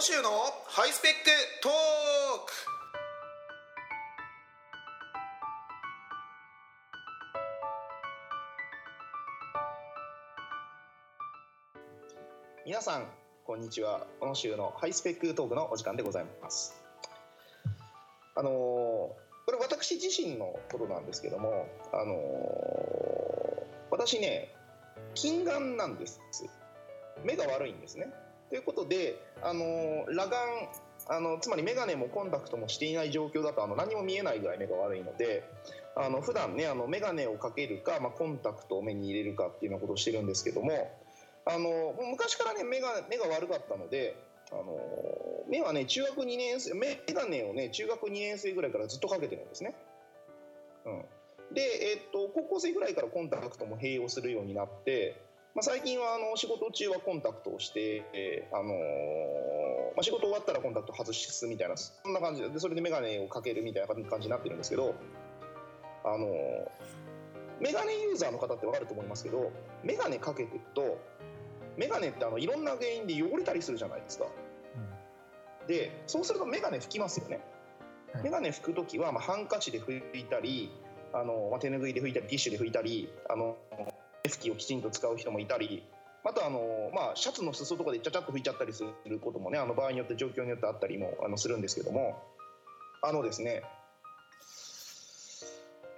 野州のハイスペックトーク。皆さんこんにちは。小野州のハイスペックトークのお時間でございます。あのーこれ私自身のことなんですけどもあのー私ね近眼なんです。目が悪いんですね。ということであの裸眼あのつまり眼鏡もコンタクトもしていない状況だとあの何も見えないぐらい目が悪いのであの普段ねあの眼鏡をかけるか、まあ、コンタクトを目に入れるかっていうようなことをしてるんですけどもあの昔からね目が目が悪かったのであの目はね中学2年生眼鏡をね中学2年生ぐらいからずっとかけてるんですね。うんで、えっと高校生ぐらいからコンタクトも併用するようになって、まあ、最近はあの仕事中はコンタクトをして、えーあのーまあ、仕事終わったらコンタクト外すみたいなそんな感じででそれで眼鏡をかけるみたいな感じになってるんですけど、あのー眼鏡ユーザーの方って分かると思いますけど眼鏡かけてると眼鏡ってあのいろんな原因で汚れたりするじゃないですか。でそうすると眼鏡拭きますよね。はい眼鏡拭く時はまあハンカチで拭いたりあの、まあ、手拭いで拭いたりティッシュで拭いたりあの手拭きをきちんと使う人もいたりあとはあの、まあ、シャツの裾とかでちゃちゃっと拭いちゃったりすることもねあの場合によって状況によってあったりもあのするんですけどもあのですね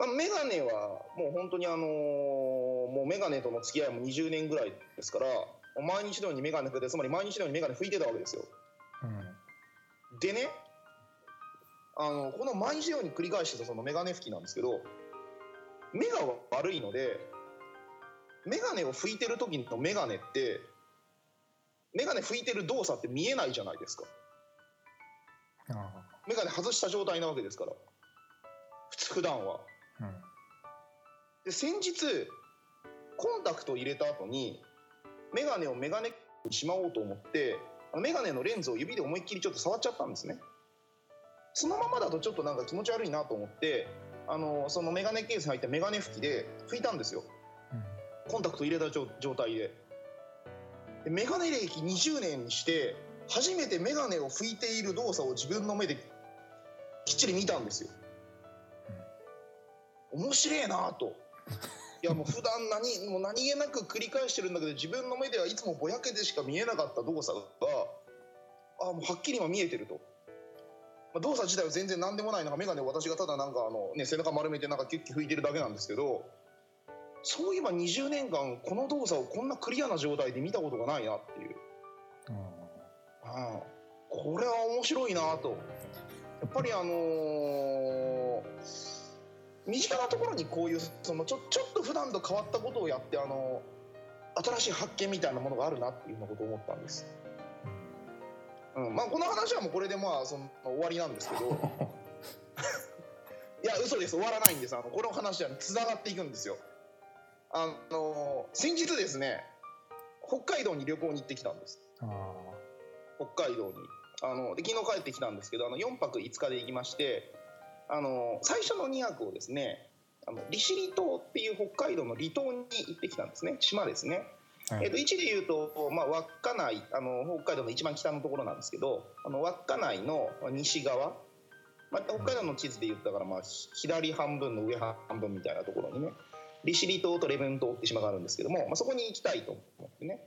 あの眼鏡はもう本当にあのもう眼鏡との付き合いも20年ぐらいですから毎日のように眼鏡かけてつまり毎日のように眼鏡拭いてたわけですよ。うんでねあのこの毎日のように繰り返してたその眼鏡拭きなんですけど目が悪いので眼鏡を拭いてる時の眼鏡って眼鏡拭いてる動作って見えないじゃないですか。あ眼鏡外した状態なわけですから。普通普段は。あうん。で先日コンタクトを入れた後に眼鏡を眼鏡にしまおうと思ってあの眼鏡のレンズを指で思いっきりちょっと触っちゃったんですね。そのままだとちょっとなんか気持ち悪いなと思ってあのその眼鏡ケースに入った眼鏡拭きで拭いたんですよコンタクト入れた状態で。で眼鏡歴20年にして初めて眼鏡を拭いている動作を自分の目できっちり見たんですよ。面白いなと。いやもう普段何もう何気なく繰り返してるんだけど自分の目ではいつもぼやけでしか見えなかった動作があもうはっきり今見えてると、まあ、動作自体は全然何でもないなんか眼鏡私がただなんかあの、ね、背中丸めてなんかキュッキュ拭いてるだけなんですけどそういえば20年間この動作をこんなクリアな状態で見たことがないなっていう、あうん、これは面白いなと。やっぱりあのー身近なところにこういうそのちょちょっと普段と変わったことをやってあの新しい発見みたいなものがあるなっていうようなことを思ったんです。うん。まあ、この話はもうこれでまあその終わりなんですけど。いや嘘です。終わらないんです。あのこの話はつながっていくんですよ。あの先日ですね北海道に旅行に行ってきたんです。北海道に。あので昨日帰ってきたんですけどあの4泊5日で行きましてあの最初の2泊をですねあの利尻島っていう北海道の離島に行ってきたんですね。島ですね。はい。えっと位置でいうと、まあ、稚内あの北海道の一番北のところなんですけどあの稚内の西側、まあ、北海道の地図で言ったから、まあ、ひ左半分の上半分みたいなところにね利尻島と礼文島って島があるんですけども、まあ、そこに行きたいと思ってね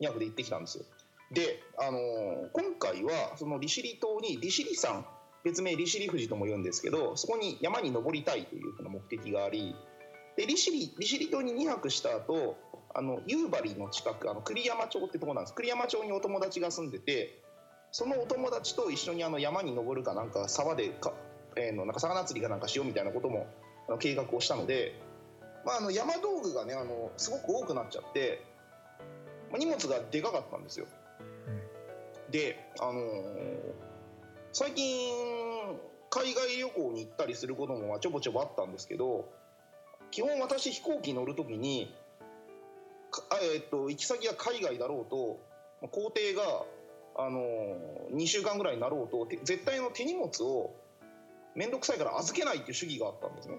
2泊で行ってきたんですよ。で、あのー今回はその利尻島に利尻山別名利尻富士とも言うんですけどそこに山に登りたいというふうな目的がありで利尻利尻島に2泊した後あの夕張の近くあの栗山町ってとこなんです栗山町にお友達が住んでてそのお友達と一緒にあの山に登るかなんか沢でか、えーのなんか魚釣りかなんかしようみたいなことも計画をしたので、まあ、あの山道具がねあのすごく多くなっちゃって、まあ、荷物がでかかったんですよ。で、あのー最近海外旅行に行ったりすることもまあちょぼちょぼあったんですけど基本私飛行機乗る時にえっと行き先が海外だろうとまあ行程が、あのー2週間ぐらいになろうとて絶対の手荷物を面倒くさいから預けないっていう主義があったんですね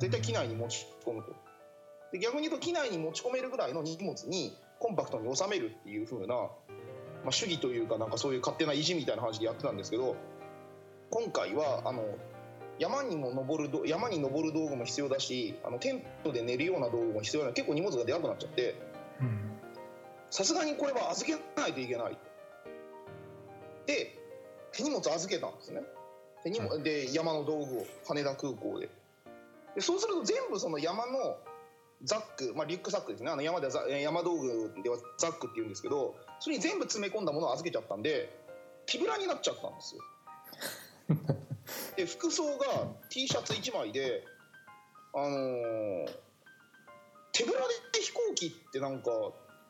絶対機内に持ち込むと。で逆に言うと機内に持ち込めるぐらいの荷物にコンパクトに収めるっていう風なまあ、主義というかなんかそういう勝手な意地みたいな話でやってたんですけど今回はあの山にも登るど山に登る道具も必要だしあのテントで寝るような道具も必要な結構荷物がでかくなっちゃってうんさすがにこれは預けないといけない。で手荷物預けたんですね。手荷物で山の道具を羽田空港ででそうすると全部その山のザック、まあ、リュックサックですね。あの山では山道具ではザックって言うんですけどそれに全部詰め込んだものを預けちゃったんで手ぶらになっちゃったんですよ。で服装が T シャツ1枚であのー手ぶらで飛行機ってなんか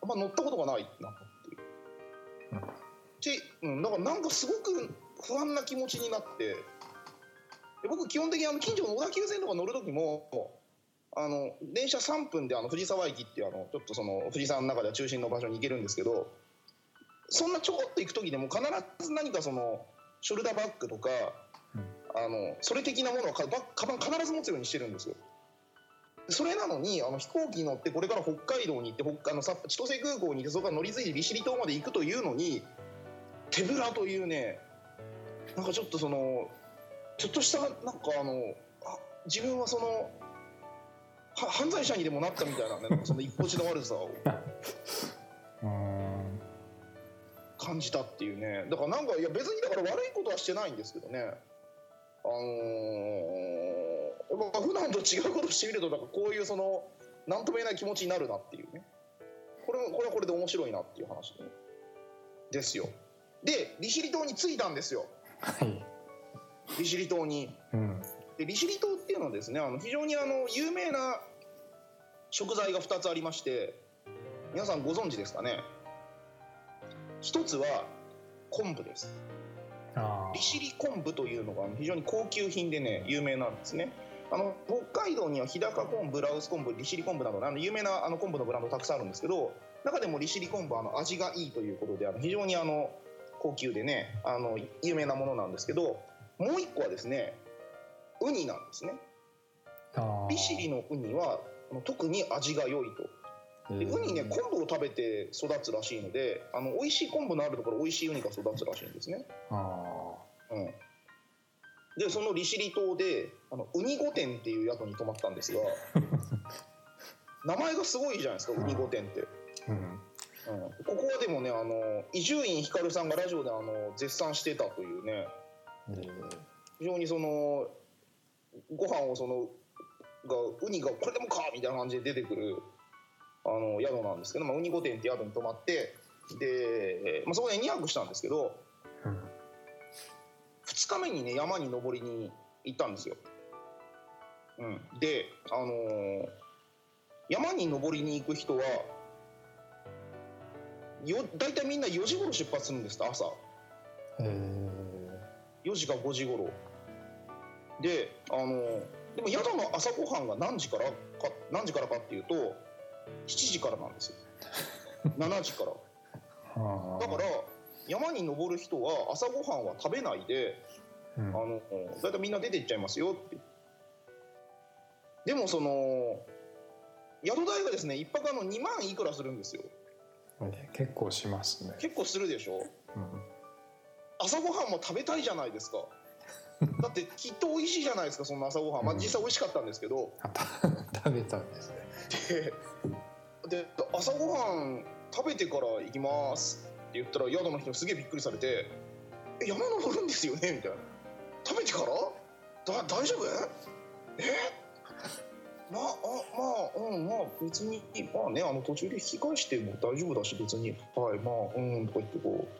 あんま乗ったことがないなっていう。で、うん、だからなんかすごく不安な気持ちになってで僕基本的にあの近所の小田急線とか乗る時もあの電車3分であの藤沢駅っていうあのちょっとその藤沢の中では中心の場所に行けるんですけどそんなちょこっと行く時でも必ず何かそのショルダーバッグとか、あのそれ的なものをかバッカバン必ず持つようにしてるんですよ。それなのにあの飛行機に乗ってこれから北海道に行って北あの千歳空港に行ってそこから乗り継いで利尻島まで行くというのに手ぶらというねなんかちょっとそのちょっとしたなんかあのあ自分はそのは犯罪者にでもなったみたいなねなその一歩地の悪さを うん。感じたっていうね。だからなんかいや別にだから悪いことはしてないんですけどね。あのーまあ普段と違うことしてみるとなんかこういうその何とも言えない気持ちになるなっていうね。これもこれはこれで面白いなっていう話でですよ。で利尻島に着いたんですよ。はい利尻島に。うん。で利尻島っていうのはですねあの非常にあの有名な食材が2つありまして皆さんご存知ですかね？一つは昆布です。あ利尻昆布というのが非常に高級品でね有名なんですね。あの北海道には日高昆布羅臼昆布利尻昆布などのあの有名なあの昆布のブランドたくさんあるんですけど中でも利尻昆布はあの味がいいということであの非常にあの高級でねあの有名なものなんですけどもう一個はですねウニなんですね。あ利尻のウニはあの特に味が良いと。でウニね昆布を食べて育つらしいのであの美味しい昆布のあるところ美味しいウニが育つらしいんですね。あうん、でその利尻島であのウニ御殿っていう宿に泊まったんですが 名前がすごいじゃないですかウニ御殿って、ーうん。うん、ここはでもねあの伊集院光さんがラジオであの絶賛してたというね。えー非常にそのご飯をそのがウニがこれでもかみたいな感じで出てくるあの宿なんですけど、まあ、ウニ御殿って宿に泊まってで、まあ、そこで2泊したんですけどうん2日目にね山に登りに行ったんですよ。うん、で、あのー山に登りに行く人はよ大体みんな4時頃出発するんですって朝。え4時か5時頃で、あのーでも宿の朝ごはんが何時からか何時からかっていうと7時からなんですよ。7時から。だから山に登る人は朝ごはんは食べないでうん。あのだいたいみんな出て行っちゃいますよって。でもその宿代がですね一泊あの2万いくらするんですよ。ね結構しますね。結構するでしょ。うん。朝ごはんも食べたいじゃないですかだってきっと美味しいじゃないですかそんな朝ごはん。まあうん実際美味しかったんですけど。あた食べたんですね。で で朝ごはん食べてから行きます。って言ったら宿の人すげえびっくりされて「え山登るんですよね?」みたいな「食べてから？だ大丈夫？え？まああまあうんまあ別にまあねあの途中で引き返しても大丈夫だし別に。はいまあうん」とか言ってこう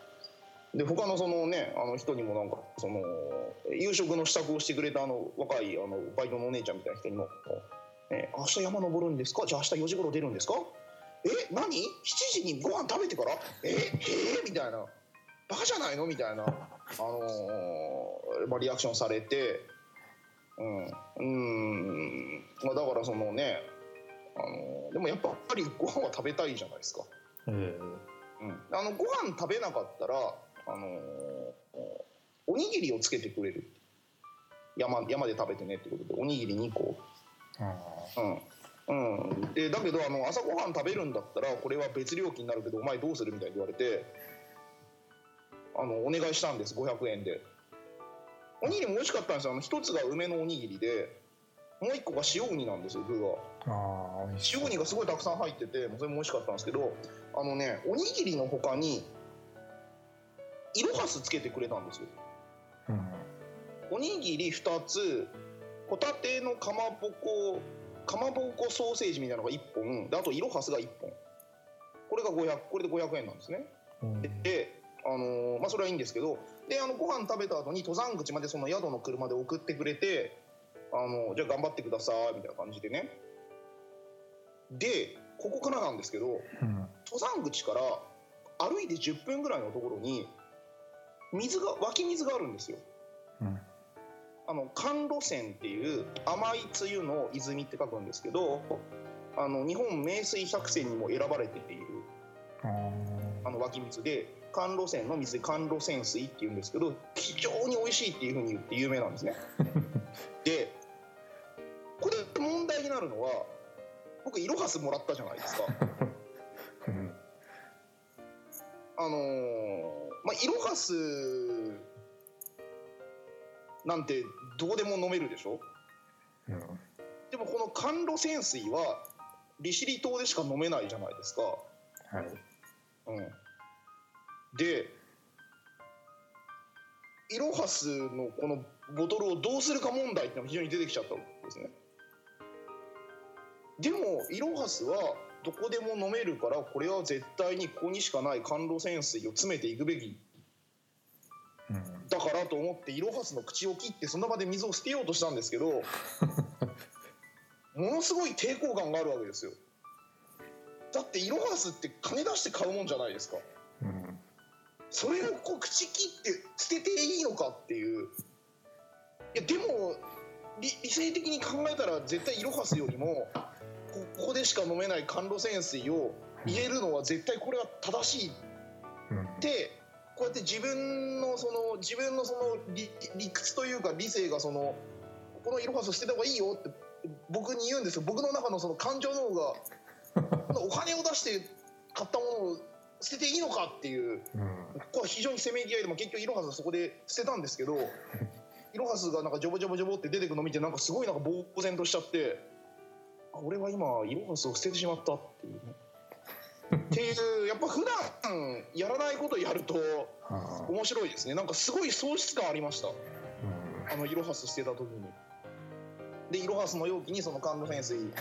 で他のそのねあの人にもなんかその夕食の支度をしてくれたあの若いあのバイトのお姉ちゃんみたいな人にも「え明日山登るんですか？じゃあ明日4時頃出るんですか？え何 ?7 時にご飯食べてから？ええ？ーみたいな。バカじゃないの？みたいな、あのーまあ、リアクションされて。うん。うん、まあ、だからそのね、あのーでもやっぱりご飯は食べたいじゃないですか。え。うん、あのご飯食べなかったら、あのーおにぎりをつけてくれる。山山で食べてねってことでおにぎり2個。うん。うん、でだけどあの朝ごはん食べるんだったらこれは別料金になるけどお前どうするみたいに言われてあのお願いしたんです500円で。おにぎりも美味しかったんですよ。あの一つが梅のおにぎりでもう一個が塩ウニなんですよ具があ塩ウニがすごいたくさん入っててそれも美味しかったんですけどあのねおにぎりの他にイロハスつけてくれたんですよ。うん。おにぎり2つホタテのかまぼこかまぼこソーセージみたいなのが1本であとイロハスが1本。これが500これで500円なんですね。うん。であのーまあそれはいいんですけどであのご飯食べた後に登山口までその宿の車で送ってくれてあのじゃあ頑張ってくださいみたいな感じでね。でここからなんですけどうん。登山口から歩いて10分ぐらいのところに水が湧き水があるんですよ。うん。あの甘露泉っていう甘いつゆの泉って書くんですけどあの日本名水百選にも選ばれているあー。あの湧き水で甘露泉の水で甘露泉水っていうんですけど非常に美味しいっていうふうに言って有名なんですね。でこれ問題になるのは僕イロハスもらったじゃないですか。うん。あのーまあイロハスなんてどうでも飲めるでしょ？うんでもこの甘露泉水は利尻島でしか飲めないじゃないですか。はいうん、でイロハスのこのボトルをどうするか問題っていうのが非常に出てきちゃったわけですね。でもイロハスはどこでも飲めるからこれは絶対にここにしかない甘露泉水を詰めていくべき。うんだからと思ってイロハスの口を切ってその場で水を捨てようとしたんですけど ものすごい抵抗感があるわけですよ。だってイロハスって金出して買うもんじゃないですか。うんそれをこう口切って捨てていいのかっていう。いやでも理理性的に考えたら絶対イロハスよりもこここでしか飲めない甘露泉水を入れるのは絶対これは正しい。うん。ってこうやって自分のその自分のその理理屈というか理性がそのこのイロハス捨てた方がいいよって僕に言うんですよ。僕の中のその感情の方が お金を出して買ったものを捨てていいのかっていう。うん。ここは非常にせめぎ合いでも結局イロハスはそこで捨てたんですけどイロハスがなんかジョボジョボジョボって出てくるのを見てなんかすごいなんか呆然としちゃって。あ俺は今イロハスを捨ててしまったっていうね。っていうやっぱ普段やらないことやると面白いですね。なんかすごい喪失感ありました。うんあのイロハス捨てた時に。でイロハスの容器にその甘露泉水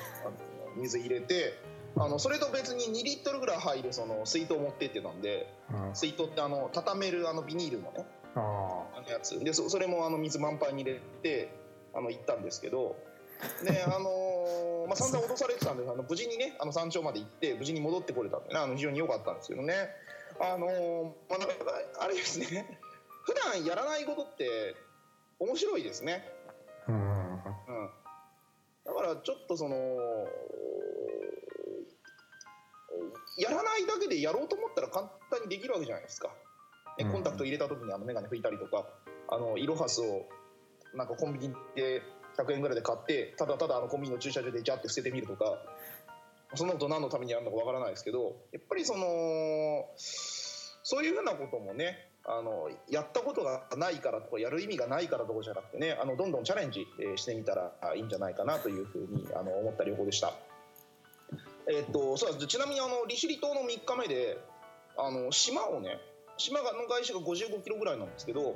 水入れてあのそれと別に2リットルぐらい入るその水筒持ってってたんでうん。水筒ってあの畳めるあのビニールのねああのやつ。でそそれもあの水満杯に入れてあの行ったんですけど。であのーまあ散々脅されてたんであの無事にねあの山頂まで行って無事に戻ってこれたんでね。あの非常に良かったんですけどね。あのーまあなんかあれですね。普段やらないことって面白いですね。ーうん。うん。だからちょっとそのやらないだけでやろうと思ったら簡単にできるわけじゃないですか、ねうん。コンタクト入れた時にあの眼鏡拭いたりとかあのイロハスをなんかコンビニで100円ぐらいで買ってただただあのコンビニの駐車場でジャって捨ててみるとかそんなこと何のためにやるのかわからないですけどやっぱりそのそういうふうなこともねあのやったことがないからとかやる意味がないからとかじゃなくてねあのどんどんチャレンジしてみたらいいんじゃないかなというふうにあの思った旅行でした。えっとそうちなみにあの利尻島の3日目であの島をね島の外周が55キロぐらいなんですけど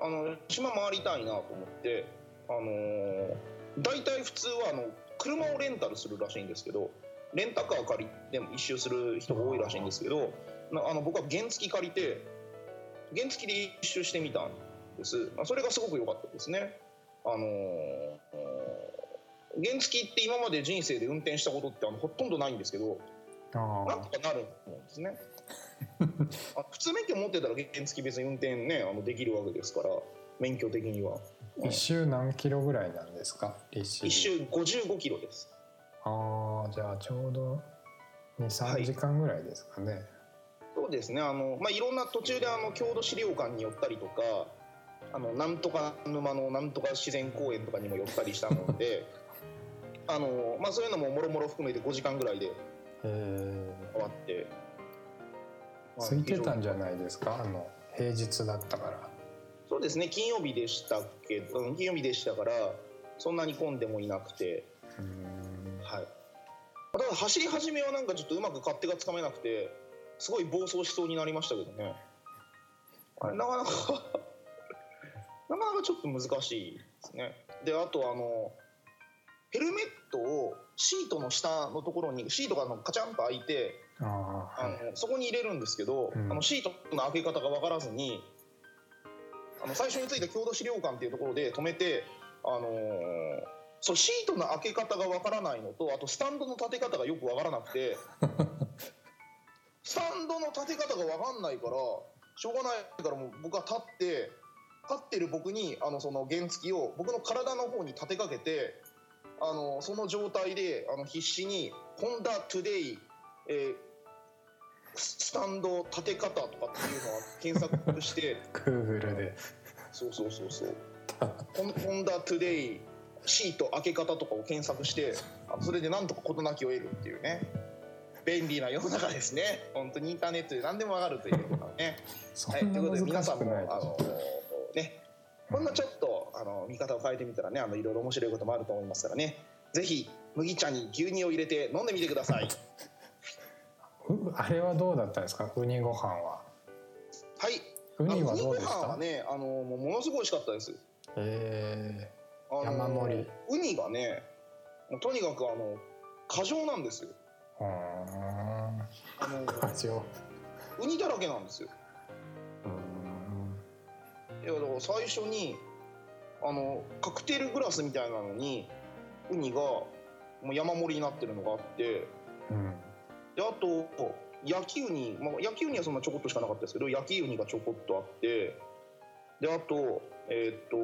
あの島回りたいなと思ってあのー大体普通はあの車をレンタルするらしいんですけどレンタカー借りても一周する人が多いらしいんですけどなあの僕は原付借りて原付で一周してみたんです。まあそれがすごく良かったですね。あのー原付って今まで人生で運転したことってあのほとんどないんですけどあなんとかなると思うんですね。あ普通免許持ってたら原付別に運転ねあのできるわけですから免許的には。あ一周何キロぐらいなんですか？一周55キロです。ああじゃあちょうどは23い時間ぐらいですかね、そうですね。あの、まあ、いろんな途中であの郷土資料館に寄ったりとかあのなんとか沼のなんとか自然公園とかにも寄ったりしたので あの、まあ、そういうのももろもろ含めて5時間ぐらいでえ終わって、ー、空いてたんじじゃないですか？あの平日だったからそうですね。金曜日でしたけどうん金曜日でしたからそんなに混んでもいなくて。はい。ただ走り始めはなんかちょっとうまく勝手がつかめなくてすごい暴走しそうになりましたけどね。あれなかなかなかなかちょっと難しいですね。であとあのヘルメットをシートの下のところにシートがあのカチャンと開いてあああはい。のそこに入れるんですけど、うん。あのシートの開け方が分からずにあの最初についた郷土資料館っていうところで止めて、あのーそうシートの開け方が分からないのとあとスタンドの立て方がよく分からなくて スタンドの立て方が分かんないからしょうがないからもう僕は立って立ってる僕にあのその原付を僕の体の方に立てかけてあのその状態であの必死に「ホンダトゥデイ、えーススタンド立て方」とかっていうのは検索して。グーグルで。そうそうそうそう「ホンホンダトゥデイシート開け方」とかを検索してそれでなんとか事なきを得るっていうね。便利な世の中ですね。本当にインターネットで何でもわかるということはね。はい、ということで皆さんもあのねこんなちょっとあの見方を変えてみたらねあのいろいろ面白いこともあると思いますからね。ぜひ麦茶に牛乳を入れて飲んでみてください。うあれはどうだったんですか？ウニご飯は。はい。ウニはあどうでしウニご飯はたねあのものすごい美味しかったです。えあの山盛り。ウニがねもうとにかくあの過剰なんですよ。ー、うー。んあの味をウニだらけなんですよ。うーん。いやだから最初にあのカクテルグラスみたいなのにウニがもう山盛りになってるのがあってうんであと焼きウニ、まあ、焼きウニはそんなちょこっとしかなかったですけど焼きウニがちょこっとあってであとえーっと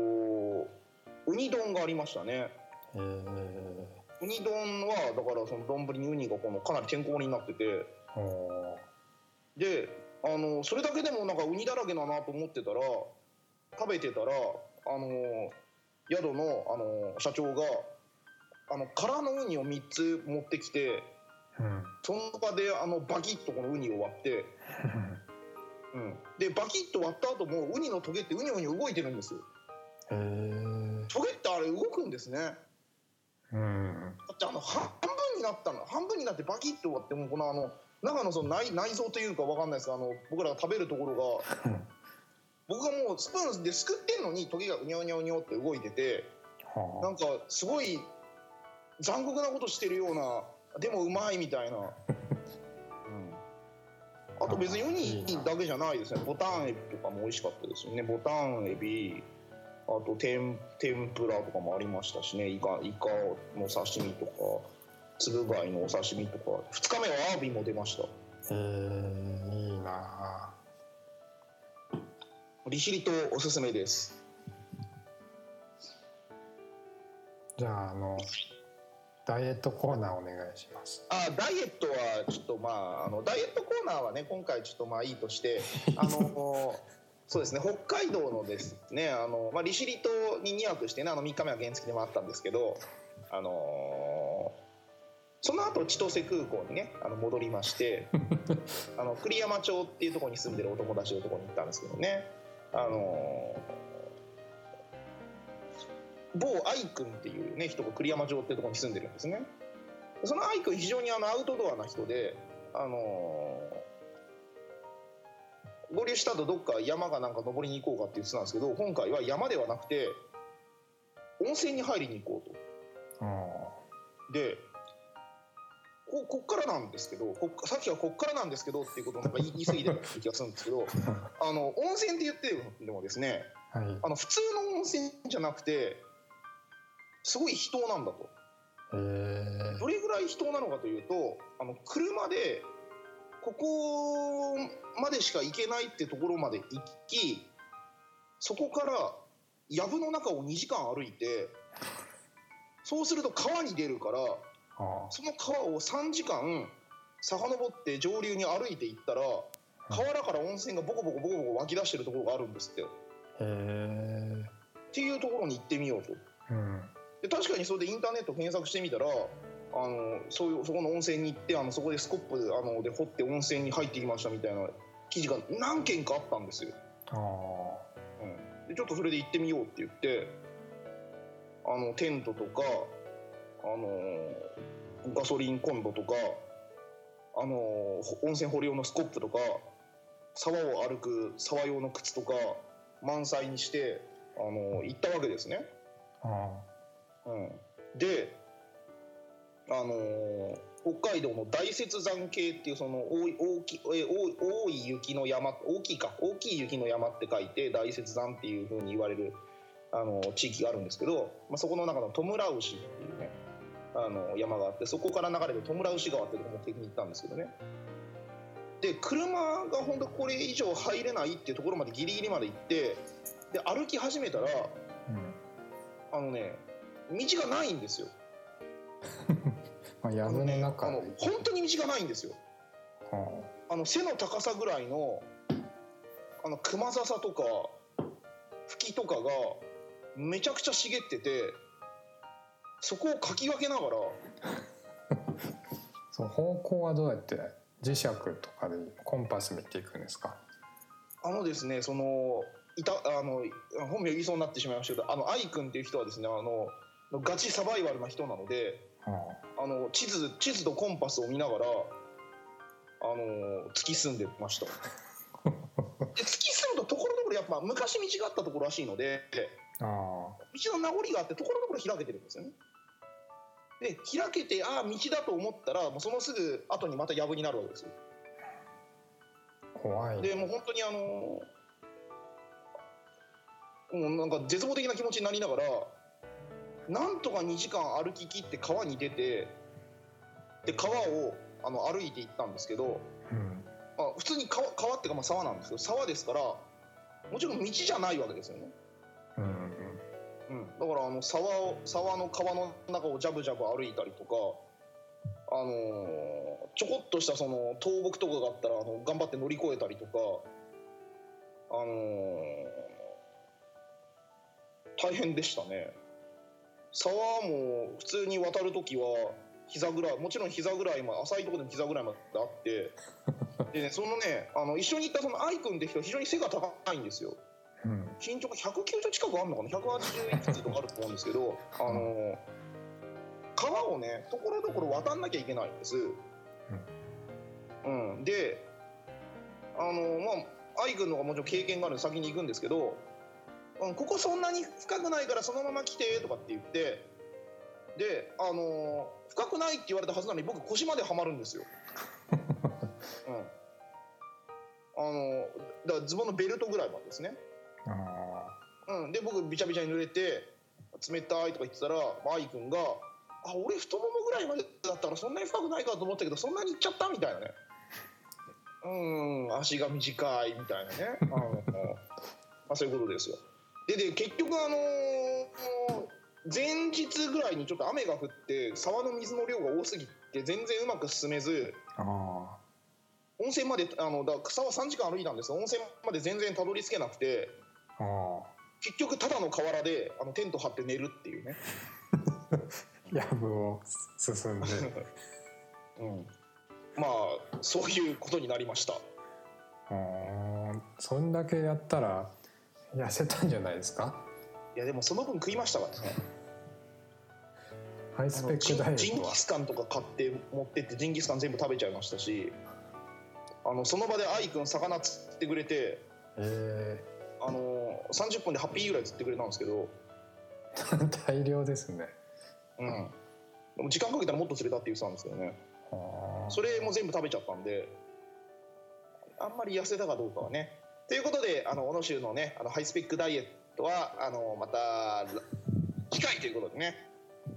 ウニ丼がありましたね。えー、ウニ丼はだからその丼にウニがこのかなりてんこ盛りになっててであのそれだけでもなんかウニだらけだなと思ってたら食べてたらあの宿のあの社長があの空のウニを3つ持ってきてうん。その場であのバキッとこのウニを割って、うん、でバキッと割った後もウニのトゲってウニウニ動いてるんですよ。えー、トゲってあれ動くんですね。うん。だってあの半分になったの。半分になってバキッと割ってもうこのあの中のその内内臓というかわかんないですがあの僕らが食べるところが僕がもうスプーンですくってんのにトゲがうにょうにょうにょって動いててはなんかすごい残酷なことしてるようなでもうまいみたいな、うん、あと別にウニだけじゃないですね。ボタンエビとかも美味しかったですよね。ボタンエビあと天天ぷらとかもありましたしね。イカイカの刺身とかつぶ貝のお刺身とか。2日目はアワビも出ました。あえー、いいな。あ利尻島おすすめです。じゃああのダイエットコーナーお願いします。あダイエットはちょっとまああのダイエットコーナーはね今回ちょっとまあいいとして あのそうですね北海道のですねあの、まあ、利尻島に2泊してねあの3日目は原付で回ったんですけどあのその後千歳空港にねあの戻りまして あの栗山町っていうところに住んでるお友達のところに行ったんですけどねあの某愛くんっていうね人が栗山町っていうところに住んでるんですね。その愛くん非常にあのアウトドアな人であの合流した後どっか山かなんか登りに行こうかって言ってたんですけど今回は山ではなくて温泉に入りに行こうと。あでここっからなんですけどこっさっきはこっからなんですけどっていうことをなんか言い過ぎてた気がするんですけど あの温泉って言ってでもですねあはい。あの普通の温泉じゃなくてすごい秘湯なんだと。えー。どれぐらい秘湯なのかというとあの車でここまでしか行けないってところまで行きそこから藪の中を2時間歩いてそうすると川に出るからあ。その川を3時間遡って上流に歩いていったら河原から温泉がボコボコボコボコ湧き出してるところがあるんですって。っえていうところに行ってみようと。ーうんで確かにそれでインターネット検索してみたらあのそういうそこの温泉に行ってあのそこでスコップあので掘って温泉に入ってきましたみたいな記事が何件かあったんですよ。あうん、でちょっとそれで行ってみようって言ってあのテントとかあのガソリンコンロとかあの温泉掘り用のスコップとか沢を歩く沢用の靴とか満載にしてあの行ったわけですね。ああうん、であのー北海道の大雪山系っていうその多い大きえ多い多い雪の山大きいか大きい雪の山って書いて大雪山っていうふうに言われるあの地域があるんですけど、まあ、そこの中のトムラウシっていうねあの山があってそこから流れるトムラウシ川っていうところ目的に行ったんですけどね。で車が本当これ以上入れないっていうところまでギリギリまで行ってで歩き始めたらうん。あのね道がないんですよ。まあ藪の中あの本当に道がないんですよ。あ。あの背の高さぐらいのあの熊笹とか吹きとかがめちゃくちゃ茂っててそこをかき分けながら そう方向はどうやって磁石とかでコンパス見ていくんですか？あのですねそのいたあの本名言いそうになってしまいましたけどあの愛くんっていう人はですねあのガチサバイバルな人なのでああの地図地図とコンパスを見ながらあの突き進んでました。で突き進むとところどころやっぱ昔道があったところらしいので道の名残があってところどころ開けてるんですよね。で開けてああ道だと思ったらもうそのすぐ後にまた藪になるわけですよ。あ怖い。でもう本当にあのもうなんか絶望的な気持ちになりながらなんとか2時間歩き切って川に出てで川をあの歩いて行ったんですけど、うん。まあ、普通に川川っていうかまあ沢なんですけど沢ですからもちろん道じゃないわけですよね、うん。うん、だからあの沢を沢の川の中をジャブジャブ歩いたりとかあのーちょこっとしたその倒木とかがあったらあの頑張って乗り越えたりとかあのー大変でしたね沢も普通に渡る時は膝ぐらいもちろん膝ぐらいまで浅いところでも膝ぐらいまであって でねそのねあの一緒に行ったその愛くんって人は非常に背が高いんですよ。うん。身長が190近くあるのかな？180いくつとかあると思うんですけど あの川をねところどころ渡んなきゃいけないんです、うん、であのまあ愛くんの方がもちろん経験があるんで先に行くんですけど、うん、ここそんなに深くないからそのまま来てとかって言ってであの深くないって言われたはずなのに僕腰まではまるんですよ、うん、あのだからズボンのベルトぐらいまでですね。あうん、で僕びちゃびちゃに濡れて冷たいとか言ってたら愛くんが「あ俺太ももぐらいまでだったらそんなに深くないかと思ったけどそんなにいっちゃった」みたいなね「うん。足が短い」みたいなね。あの、まあ、そういうことですよでで結局あのー前日ぐらいにちょっと雨が降って沢の水の量が多すぎて全然うまく進めず温泉まであのだ草は3時間歩いたんですが温泉まで全然たどり着けなくて結局ただの河原であのテント張って寝るっていうね、藪を進んで。うん、まあそういうことになりました。そんだけやったら痩せたんじゃないですか？いやでもその分食いましたからね。ハイスペックダイエンジンギスカンとか買って持ってってジンギスカン全部食べちゃいましたしあのその場で愛くん魚釣ってくれてえ。あの30分で8匹ぐらい釣ってくれたんですけど、ー、大量ですね。うん、でも時間かけたらもっと釣れたって言ってたんですけどね。あそれも全部食べちゃったんであんまり痩せたかどうかはねということであの小野州のねあのハイスペックダイエットはあのまた次回ということでね。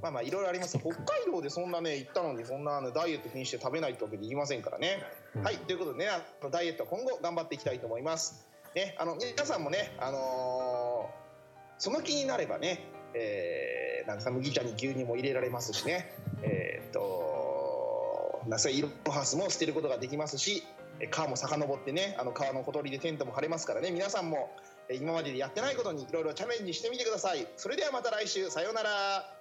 まあまあいろいろあります。北海道でそんなね行ったのにそんなあのダイエット気にして食べないってわけで言いませんからね、うん。はい。ということでねダイエットは今後頑張っていきたいと思います。ね。あの皆さんもねあのーその気になればねえー、なんか麦茶に牛乳も入れられますしね。えーっとナスイロハスも捨てることができますしえ川も遡ってねあの川のほとりでテントも張れますからね。皆さんも今まででやってないことにいろいろチャレンジしてみてください。それではまた来週。さようなら。